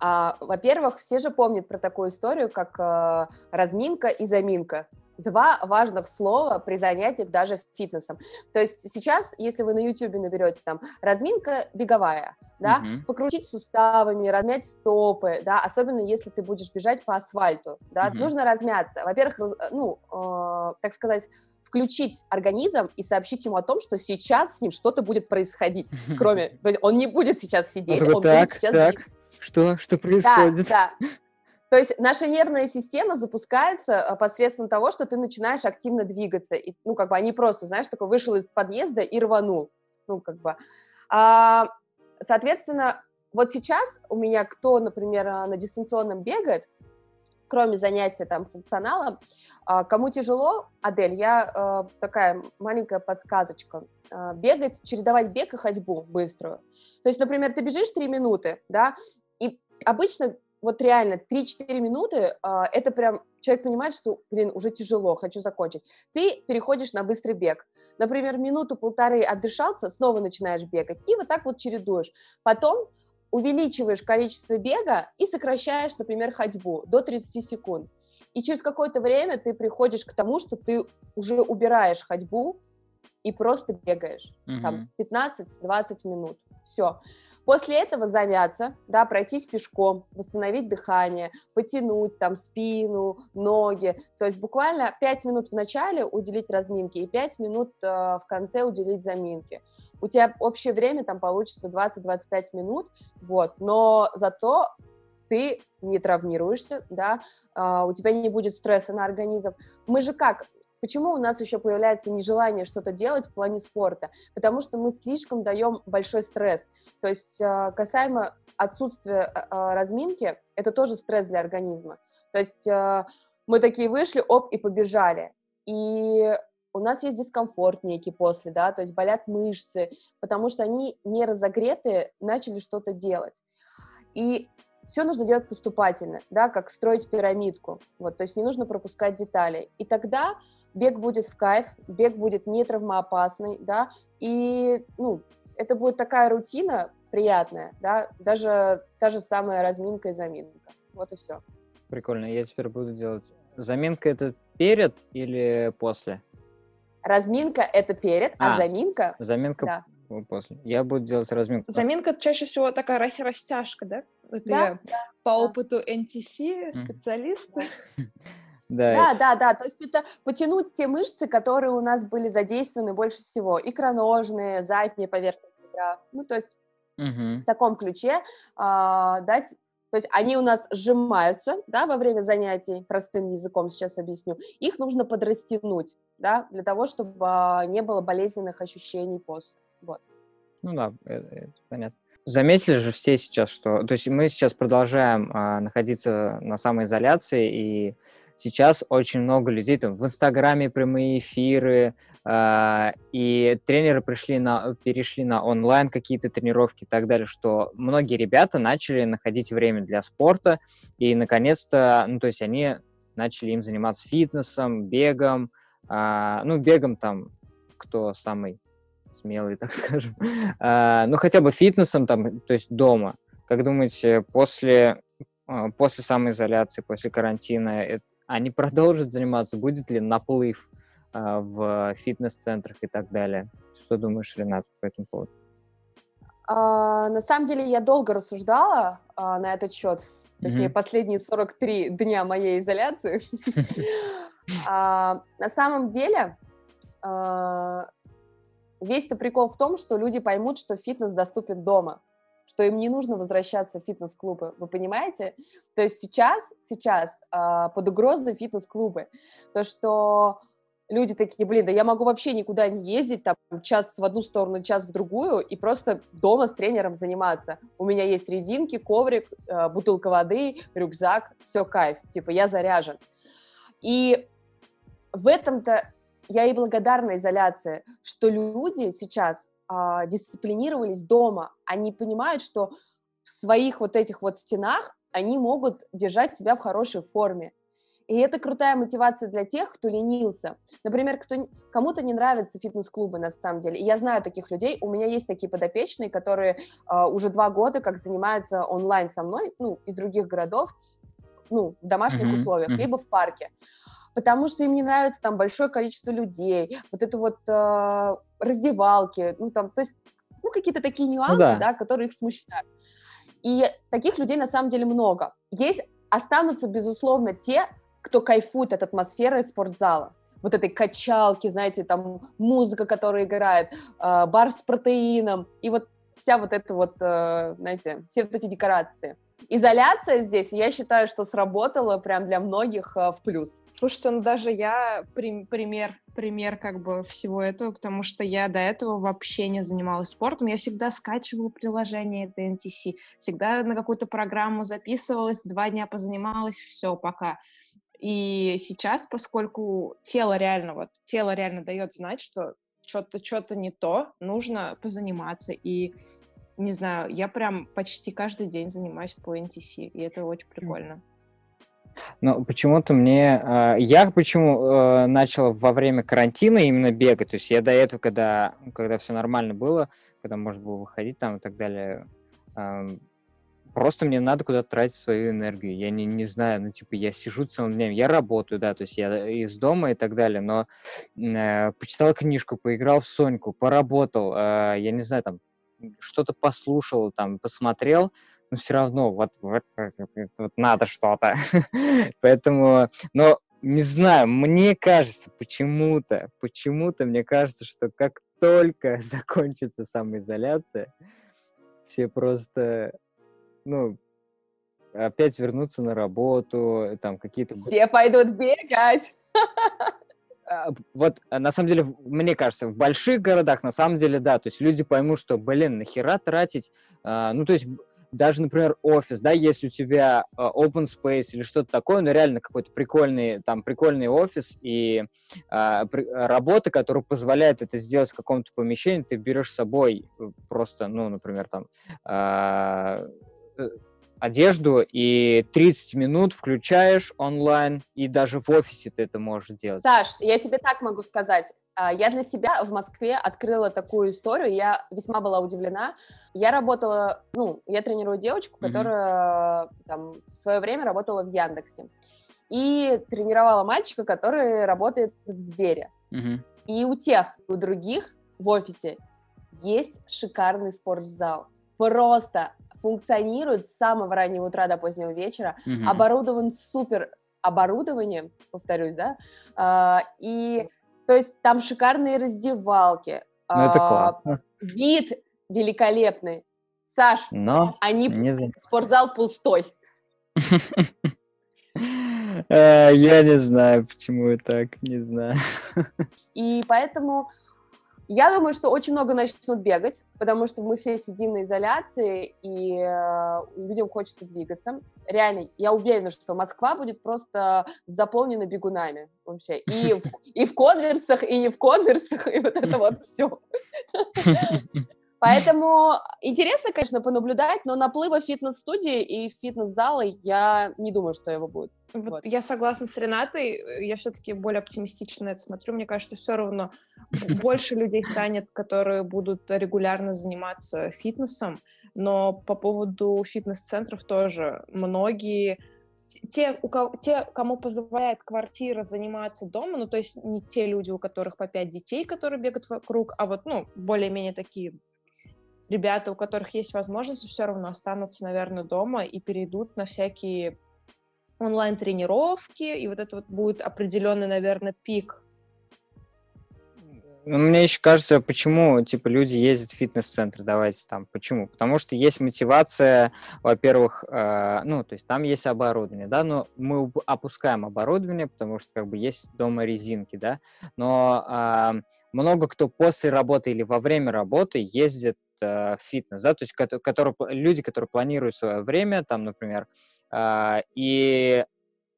а, во-первых, все же помнят про такую историю, как а, разминка и заминка два важных слова при занятиях даже фитнесом. То есть сейчас, если вы на YouTube наберете там разминка беговая, да, uh-huh. покрутить суставами, размять стопы, да, особенно если ты будешь бежать по асфальту, да, uh-huh. нужно размяться. Во-первых, ну, э, так сказать, включить организм и сообщить ему о том, что сейчас с ним что-то будет происходить, кроме, он не будет сейчас сидеть, он будет сейчас... Так, что, что происходит? Да, да. То есть наша нервная система запускается а, посредством того, что ты начинаешь активно двигаться. И, ну, как бы, они просто, знаешь, такой вышел из подъезда и рванул. Ну, как бы. А, соответственно, вот сейчас у меня кто, например, а, на дистанционном бегает, кроме занятия там функционалом, а, кому тяжело, Адель, я такая маленькая подсказочка. Бегать, чередовать бег и ходьбу быструю. То есть, например, ты бежишь 3 минуты, да, и обычно вот реально 3-4 минуты, а, это прям человек понимает, что, блин, уже тяжело, хочу закончить. Ты переходишь на быстрый бег. Например, минуту-полторы отдышался, снова начинаешь бегать, и вот так вот чередуешь. Потом увеличиваешь количество бега и сокращаешь, например, ходьбу до 30 секунд. И через какое-то время ты приходишь к тому, что ты уже убираешь ходьбу и просто бегаешь. Mm-hmm. Там 15-20 минут. Все. После этого замяться, да, пройтись пешком, восстановить дыхание, потянуть там спину, ноги. То есть буквально 5 минут в начале уделить разминке и 5 минут э, в конце уделить заминке. У тебя общее время там получится 20-25 минут, вот, но зато ты не травмируешься, да, э, у тебя не будет стресса на организм. Мы же как, Почему у нас еще появляется нежелание что-то делать в плане спорта? Потому что мы слишком даем большой стресс. То есть э, касаемо отсутствия э, э, разминки, это тоже стресс для организма. То есть мы такие вышли, оп, и побежали. И у нас есть дискомфорт некий после, да, то есть болят мышцы, потому что они не разогретые, начали что-то делать. И все нужно делать поступательно, да, как строить пирамидку, вот, то есть не нужно пропускать детали. И тогда бег будет в кайф, бег будет не травмоопасный, да, и, ну, это будет такая рутина приятная, да, даже та же самая разминка и заминка. Вот и все. Прикольно, я теперь буду делать. Заминка это перед или после? Разминка это перед, а, а заминка... Заминка да. после. Я буду делать разминку. Заминка чаще всего такая растяжка, да? Это да, я да, по да. опыту NTC специалиста. Да. да, да, да. То есть это потянуть те мышцы, которые у нас были задействованы больше всего. Икроножные, задние поверхности ядра. Ну, то есть угу. в таком ключе а, дать то есть они у нас сжимаются, да, во время занятий, простым языком сейчас объясню. Их нужно подрастянуть, да, для того, чтобы а, не было болезненных ощущений после. Вот. Ну да, это, это понятно. Заметили же все сейчас, что... То есть мы сейчас продолжаем а, находиться на самоизоляции, и сейчас очень много людей там в Инстаграме прямые эфиры, э, и тренеры пришли на, перешли на онлайн какие-то тренировки и так далее, что многие ребята начали находить время для спорта, и наконец-то, ну, то есть они начали им заниматься фитнесом, бегом, э, ну, бегом там, кто самый смелый, так скажем, э, ну, хотя бы фитнесом там, то есть дома. Как думаете, после после самоизоляции, после карантина, они продолжат заниматься? Будет ли наплыв а, в фитнес-центрах и так далее? Что думаешь, Ренат, по этому поводу? А, на самом деле я долго рассуждала а, на этот счет, точнее, mm-hmm. последние 43 дня моей изоляции. На самом деле, весь-то прикол в том, что люди поймут, что фитнес доступен дома что им не нужно возвращаться в фитнес-клубы, вы понимаете? То есть сейчас, сейчас э, под угрозой фитнес-клубы. То, что люди такие, блин, да я могу вообще никуда не ездить, там, час в одну сторону, час в другую, и просто дома с тренером заниматься. У меня есть резинки, коврик, э, бутылка воды, рюкзак, все кайф, типа я заряжен. И в этом-то я и благодарна изоляции, что люди сейчас а, дисциплинировались дома, они понимают, что в своих вот этих вот стенах они могут держать себя в хорошей форме. И это крутая мотивация для тех, кто ленился. Например, кто, кому-то не нравятся фитнес-клубы на самом деле. И я знаю таких людей. У меня есть такие подопечные, которые э, уже два года как занимаются онлайн со мной, ну, из других городов, ну, в домашних mm-hmm. условиях, mm-hmm. либо в парке потому что им не нравится там большое количество людей, вот это вот э, раздевалки, ну там, то есть, ну какие-то такие ну нюансы, ну, да. да, которые их смущают. И таких людей на самом деле много. Есть, останутся, безусловно, те, кто кайфует от атмосферы спортзала вот этой качалки, знаете, там музыка, которая играет, э, бар с протеином, и вот вся вот эта вот, э, знаете, все вот эти декорации изоляция здесь, я считаю, что сработала прям для многих э, в плюс. Слушайте, ну даже я при, пример, пример как бы всего этого, потому что я до этого вообще не занималась спортом, я всегда скачивала приложение TNTC, всегда на какую-то программу записывалась, два дня позанималась, все, пока. И сейчас, поскольку тело реально, вот, тело реально дает знать, что что-то что-то не то, нужно позаниматься. И не знаю, я прям почти каждый день занимаюсь по NTC, и это очень прикольно. Ну, почему-то мне... Э, я почему э, начал во время карантина именно бегать, то есть я до этого, когда, когда все нормально было, когда можно было выходить там и так далее, просто мне надо куда-то тратить свою энергию. Я не, не знаю, ну, типа, я сижу целым днем, я работаю, да, то есть я из дома и так далее, но э, почитал книжку, поиграл в Соньку, поработал, э, я не знаю, там, что-то послушал, там, посмотрел, но все равно вот, вот, вот, надо что-то. Поэтому, но не знаю, мне кажется, почему-то, почему-то мне кажется, что как только закончится самоизоляция, все просто, ну, опять вернутся на работу, там какие-то... Все пойдут бегать. А, вот а, на самом деле, мне кажется, в больших городах на самом деле, да, то есть люди поймут, что, блин, нахера тратить, а, ну, то есть даже, например, офис, да, если у тебя open space или что-то такое, ну, реально какой-то прикольный, там, прикольный офис и а, при, работа, которая позволяет это сделать в каком-то помещении, ты берешь с собой просто, ну, например, там, а, э, одежду, и 30 минут включаешь онлайн, и даже в офисе ты это можешь делать. Саш, я тебе так могу сказать. А, я для себя в Москве открыла такую историю, я весьма была удивлена. Я работала, ну, я тренирую девочку, которая mm-hmm. там в свое время работала в Яндексе. И тренировала мальчика, который работает в Сбере. Mm-hmm. И у тех, и у других в офисе есть шикарный спортзал. Просто функционирует с самого раннего утра до позднего вечера, mm-hmm. оборудован супер оборудованием, повторюсь, да, а, и то есть там шикарные раздевалки. Ну, это а, классно. Вид, великолепный. Саш, Но они не... спортзал пустой. Э, я не знаю, почему так, не знаю. И поэтому я думаю, что очень много начнут бегать, потому что мы все сидим на изоляции, и э, людям хочется двигаться. Реально, я уверена, что Москва будет просто заполнена бегунами вообще. И и в конверсах, и не в конверсах, и вот это вот все. Поэтому интересно, конечно, понаблюдать, но наплыва фитнес-студии и фитнес-зала я не думаю, что его будет. Вот, вот. Я согласна с Ренатой, я все-таки более оптимистично это смотрю. Мне кажется, все равно больше людей станет, которые будут регулярно заниматься фитнесом, но по поводу фитнес-центров тоже многие те, у кого, те, кому позволяет квартира заниматься дома, ну, то есть не те люди, у которых по пять детей, которые бегают вокруг, а вот, ну, более-менее такие ребята, у которых есть возможность, все равно останутся, наверное, дома и перейдут на всякие онлайн-тренировки, и вот это вот будет определенный, наверное, пик. Ну, мне еще кажется, почему, типа, люди ездят в фитнес-центр, давайте там, почему? Потому что есть мотивация, во-первых, э, ну, то есть там есть оборудование, да, но мы опускаем оборудование, потому что, как бы, есть дома резинки, да, но э, много кто после работы или во время работы ездит э, фитнес, да, то есть которые, люди, которые планируют свое время, там, например, э, и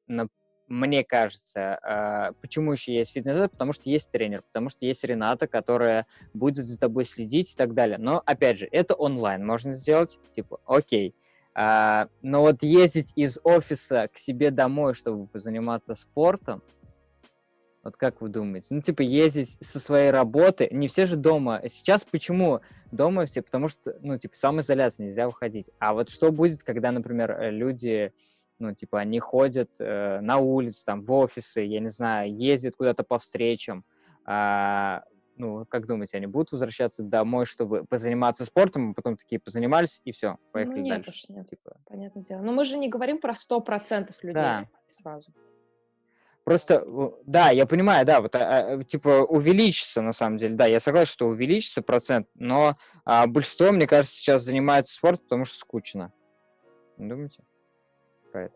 на, мне кажется, э, почему еще есть фитнес, потому что есть тренер, потому что есть Рената, которая будет за тобой следить и так далее. Но, опять же, это онлайн можно сделать, типа, окей. Uh, но вот ездить из офиса к себе домой, чтобы позаниматься спортом, вот как вы думаете? Ну, типа, ездить со своей работы. Не все же дома. Сейчас почему дома все? Потому что, ну, типа, самоизоляция, нельзя выходить. А вот что будет, когда, например, э, люди, ну, типа, они ходят э, на улице, там, в офисы, я не знаю, ездят куда-то по встречам. А, ну, как думаете, они будут возвращаться домой, чтобы позаниматься спортом, а потом такие позанимались, и все, поехали ну, нет дальше? Уж нет, типа... понятное дело. Но мы же не говорим про 100% людей да. сразу. Просто, да, я понимаю, да, вот, а, а, типа, увеличится, на самом деле, да, я согласен, что увеличится процент, но а, большинство, мне кажется, сейчас занимается спортом, потому что скучно. Не думаете про это?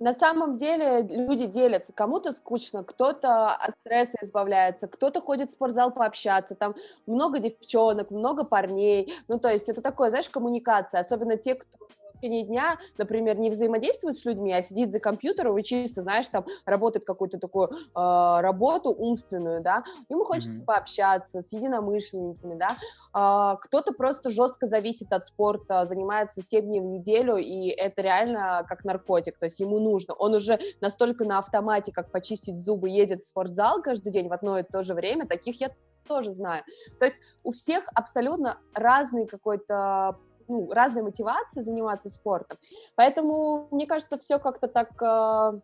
На самом деле люди делятся. Кому-то скучно, кто-то от стресса избавляется, кто-то ходит в спортзал пообщаться. Там много девчонок, много парней. Ну, то есть это такое, знаешь, коммуникация. Особенно те, кто течение дня, например, не взаимодействует с людьми, а сидит за компьютером и чисто, знаешь, там работает какую-то такую э, работу умственную, да, ему хочется mm-hmm. пообщаться с единомышленниками, да, э, кто-то просто жестко зависит от спорта, занимается 7 дней в неделю, и это реально как наркотик, то есть ему нужно, он уже настолько на автомате, как почистить зубы, едет в спортзал каждый день в одно и то же время, таких я тоже знаю. То есть у всех абсолютно разный какой-то ну, разные мотивации заниматься спортом. Поэтому, мне кажется, все как-то так э,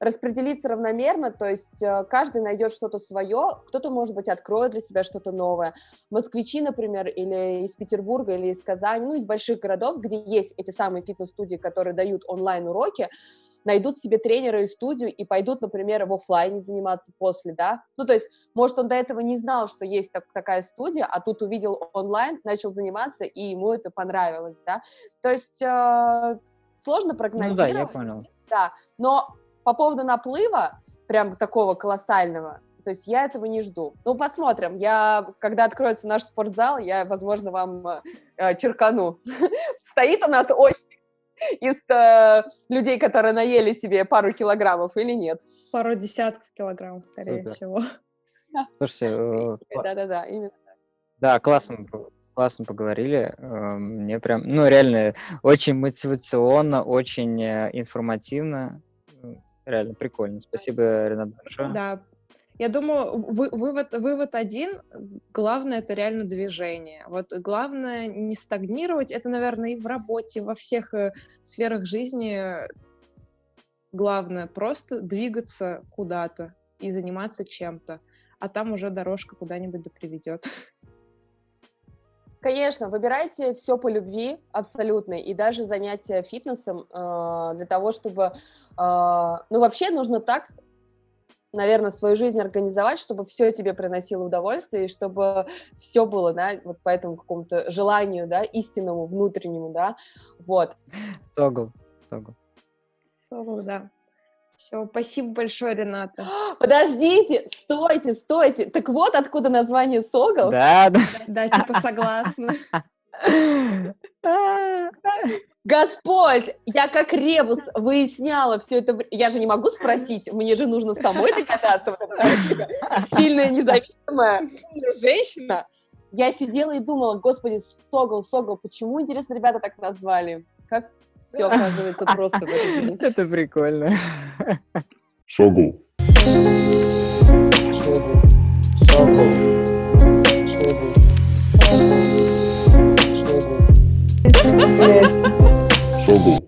распределиться равномерно, то есть э, каждый найдет что-то свое, кто-то, может быть, откроет для себя что-то новое. Москвичи, например, или из Петербурга, или из Казани, ну, из больших городов, где есть эти самые фитнес-студии, которые дают онлайн-уроки, найдут себе тренера и студию и пойдут, например, в офлайне заниматься после, да. Ну, то есть, может, он до этого не знал, что есть так, такая студия, а тут увидел онлайн, начал заниматься, и ему это понравилось, да. То есть, э, сложно прогнозировать. Ну да, я понял. Да, но по поводу наплыва, прям такого колоссального, то есть я этого не жду. Ну, посмотрим. Я, когда откроется наш спортзал, я, возможно, вам э, черкану. Стоит у нас очень из э, людей, которые наели себе пару килограммов или нет? Пару десятков килограммов, скорее Супер. всего. Слушайте, э, да-да-да, именно. Да, классно, классно поговорили. Э, мне прям, ну, реально, очень мотивационно, очень э, информативно. Реально прикольно. Спасибо, Ренат, большое. Да, я думаю, вы, вывод, вывод один, главное это реально движение. Вот главное не стагнировать, это, наверное, и в работе, во всех э, сферах жизни главное просто двигаться куда-то и заниматься чем-то, а там уже дорожка куда-нибудь да приведет. Конечно, выбирайте все по любви абсолютно, и даже занятия фитнесом э, для того, чтобы... Э, ну, вообще нужно так наверное, свою жизнь организовать, чтобы все тебе приносило удовольствие, и чтобы все было, да, вот по этому какому-то желанию, да, истинному, внутреннему, да, вот. Согл, согл. Согл, да. Все, спасибо большое, Рената. Подождите, стойте, стойте. Так вот откуда название Согл? Да, да. Да, типа согласна. Господь, я как ребус выясняла все это. Я же не могу спросить, мне же нужно самой догадаться. Сильная, независимая, женщина. Я сидела и думала, господи, Согл, Согл, почему, интересно, ребята так назвали? Как все оказывается просто в этой жизни. Это прикольно. Согл. Согл. Согл. Шогу.